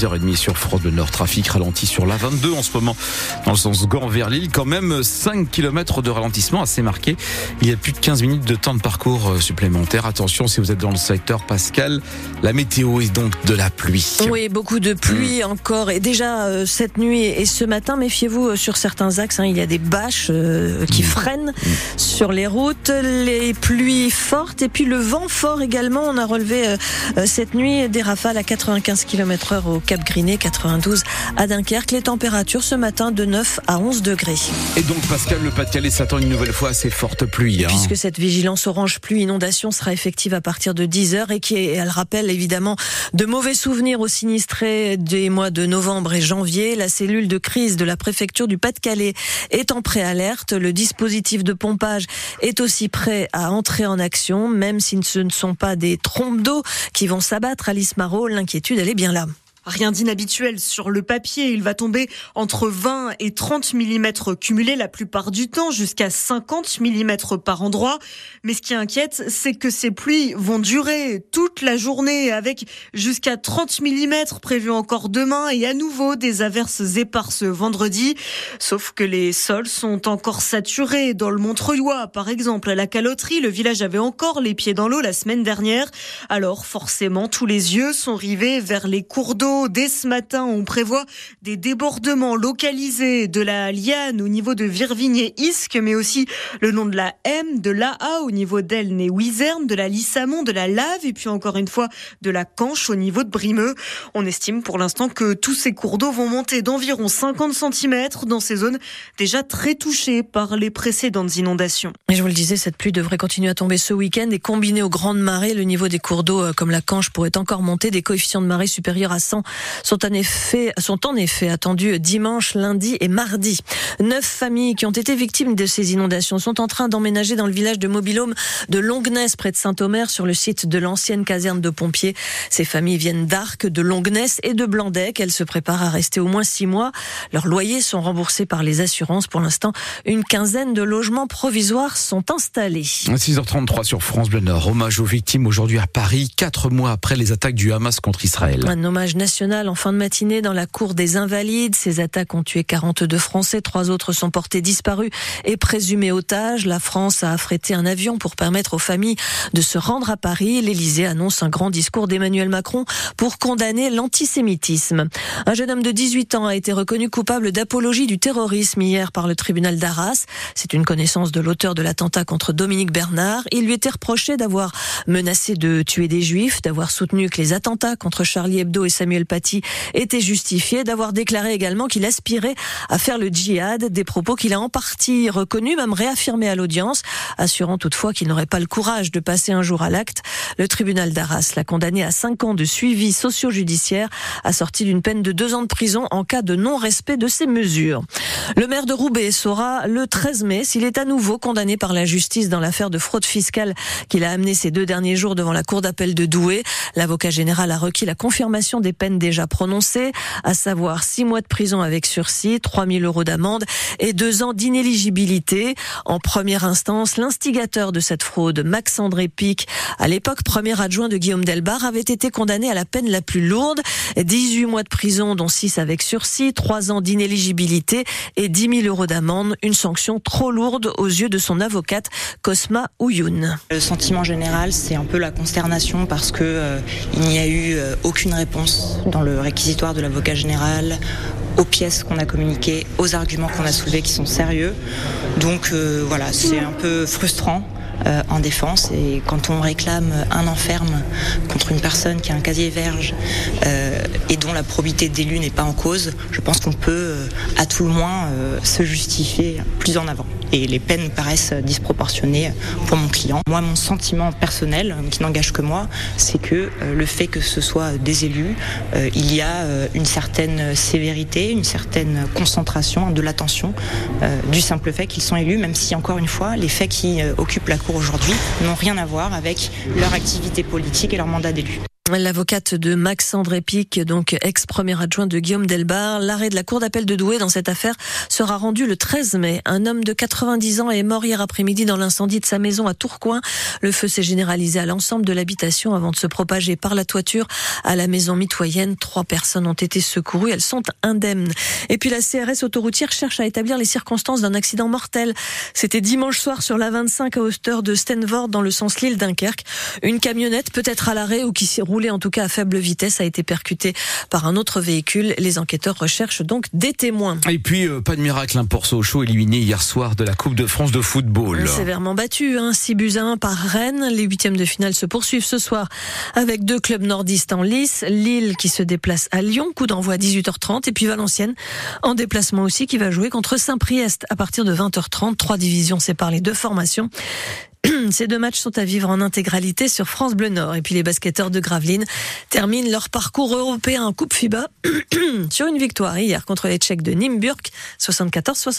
6h30 sur France Bleu Nord. Trafic ralenti sur la 22 en ce moment dans le sens Gand vers Lille. Quand même 5 km de ralentissement assez marqué. Il y a plus de 15 minutes de temps de parcours euh, supplémentaire. Attention si vous êtes dans le secteur Pascal. La météo est donc de la pluie. Oui, beaucoup de pluie mmh. encore. Et déjà euh, cette nuit et ce matin, méfiez-vous euh, sur certains axes. Hein, il y a des bâches qui mmh. freinent mmh. sur les routes. Les pluies fortes et puis le vent fort également. On a relevé cette nuit des rafales à 95 km heure au Cap Griné, 92 à Dunkerque. Les températures ce matin de 9 à 11 degrés. Et donc Pascal, le Pas-de-Calais s'attend une nouvelle fois à ces fortes pluies. Hein. Puisque cette vigilance orange pluie inondation sera effective à partir de 10 heures et qui elle rappelle évidemment de mauvais souvenirs aux sinistrés des mois de novembre et janvier. La cellule de crise de la préfecture du Pas-de-Calais est en préalerte. Le dispositif de pompage est aussi prêt à entrer en action, même si ce ne sont pas des trompes d'eau qui vont s'abattre à l'Ismaro. L'inquiétude, elle est bien là. Rien d'inhabituel sur le papier. Il va tomber entre 20 et 30 mm cumulés la plupart du temps, jusqu'à 50 mm par endroit. Mais ce qui inquiète, c'est que ces pluies vont durer toute la journée avec jusqu'à 30 mm prévus encore demain et à nouveau des averses éparses vendredi. Sauf que les sols sont encore saturés. Dans le Montreuilois, par exemple, à la caloterie, le village avait encore les pieds dans l'eau la semaine dernière. Alors, forcément, tous les yeux sont rivés vers les cours d'eau Dès ce matin, on prévoit des débordements localisés de la Liane au niveau de Virvigne-Isque, mais aussi le nom de la M, de l'AA au niveau d'Elne et Wizerne, de la Lissamon, de la Lave, et puis encore une fois de la Canche au niveau de Brimeux. On estime pour l'instant que tous ces cours d'eau vont monter d'environ 50 cm dans ces zones déjà très touchées par les précédentes inondations. Et je vous le disais, cette pluie devrait continuer à tomber ce week-end et combiné aux grandes marées, le niveau des cours d'eau euh, comme la Canche pourrait encore monter des coefficients de marée supérieurs à 100 sont en effet, sont en effet attendus dimanche, lundi et mardi. Neuf familles qui ont été victimes de ces inondations sont en train d'emménager dans le village de Mobilhome de Longness, près de Saint-Omer, sur le site de l'ancienne caserne de pompiers. Ces familles viennent d'Arc, de Longness et de Blandec. Elles se préparent à rester au moins six mois. Leurs loyers sont remboursés par les assurances. Pour l'instant, une quinzaine de logements provisoires sont installés. 6h33 sur France Bleu Nord. Hommage aux victimes aujourd'hui à Paris, quatre mois après les attaques du Hamas contre Israël. Un hommage en fin de matinée dans la cour des Invalides. Ces attaques ont tué 42 Français, trois autres sont portés disparus et présumés otages. La France a affrété un avion pour permettre aux familles de se rendre à Paris. L'Élysée annonce un grand discours d'Emmanuel Macron pour condamner l'antisémitisme. Un jeune homme de 18 ans a été reconnu coupable d'apologie du terrorisme hier par le tribunal d'Arras. C'est une connaissance de l'auteur de l'attentat contre Dominique Bernard. Il lui était reproché d'avoir menacé de tuer des juifs, d'avoir soutenu que les attentats contre Charlie Hebdo et Samuel Paty était justifié, d'avoir déclaré également qu'il aspirait à faire le djihad, des propos qu'il a en partie reconnus, même réaffirmés à l'audience, assurant toutefois qu'il n'aurait pas le courage de passer un jour à l'acte. Le tribunal d'Arras l'a condamné à cinq ans de suivi socio-judiciaire, assorti d'une peine de deux ans de prison en cas de non-respect de ces mesures. Le maire de Roubaix saura le 13 mai s'il est à nouveau condamné par la justice dans l'affaire de fraude fiscale qu'il a amené ces deux derniers jours devant la cour d'appel de Douai. L'avocat général a requis la confirmation des peines déjà prononcée, à savoir six mois de prison avec sursis, 3 000 euros d'amende et deux ans d'inéligibilité. En première instance, l'instigateur de cette fraude, Max-André Pic, à l'époque premier adjoint de Guillaume Delbar, avait été condamné à la peine la plus lourde, 18 mois de prison dont 6 avec sursis, 3 ans d'inéligibilité et 10 000 euros d'amende, une sanction trop lourde aux yeux de son avocate Cosma Ouyoun. Le sentiment général, c'est un peu la consternation parce que euh, n'y a eu euh, aucune réponse dans le réquisitoire de l'avocat général, aux pièces qu'on a communiquées, aux arguments qu'on a soulevés qui sont sérieux. Donc euh, voilà, c'est un peu frustrant. Euh, en défense et quand on réclame un enferme contre une personne qui a un casier vierge euh, et dont la probité d'élu n'est pas en cause, je pense qu'on peut à tout le moins se justifier plus en avant et les peines paraissent disproportionnées pour mon client. Moi, mon sentiment personnel, qui n'engage que moi, c'est que euh, le fait que ce soit des élus, euh, il y a euh, une certaine sévérité, une certaine concentration de l'attention du simple fait qu'ils sont élus, même si, encore une fois, les faits qui occupent la Cour aujourd'hui n'ont rien à voir avec leur activité politique et leur mandat d'élu. L'avocate de Max-André donc ex-premier adjoint de Guillaume Delbar, l'arrêt de la cour d'appel de Douai dans cette affaire sera rendu le 13 mai. Un homme de 90 ans est mort hier après-midi dans l'incendie de sa maison à Tourcoing. Le feu s'est généralisé à l'ensemble de l'habitation avant de se propager par la toiture à la maison mitoyenne. Trois personnes ont été secourues. Elles sont indemnes. Et puis la CRS autoroutière cherche à établir les circonstances d'un accident mortel. C'était dimanche soir sur la 25 à hauteur de Stenvord dans le sens Lille-Dunkerque. Une camionnette peut-être à l'arrêt ou qui s'est en tout cas à faible vitesse a été percutée par un autre véhicule. Les enquêteurs recherchent donc des témoins. Et puis, euh, pas de miracle hein, pour Sochaux, éliminé hier soir de la Coupe de France de football. Sévèrement battu, hein, 6 buts à 1 par Rennes. Les huitièmes de finale se poursuivent ce soir avec deux clubs nordistes en lice. Lille qui se déplace à Lyon, coup d'envoi à 18h30. Et puis Valenciennes en déplacement aussi qui va jouer contre Saint-Priest à partir de 20h30. Trois divisions séparent les deux formations. Ces deux matchs sont à vivre en intégralité sur France Bleu Nord. Et puis les basketteurs de Gravelines terminent leur parcours européen en Coupe FIBA sur une victoire hier contre les Tchèques de Nimburg, 74-60.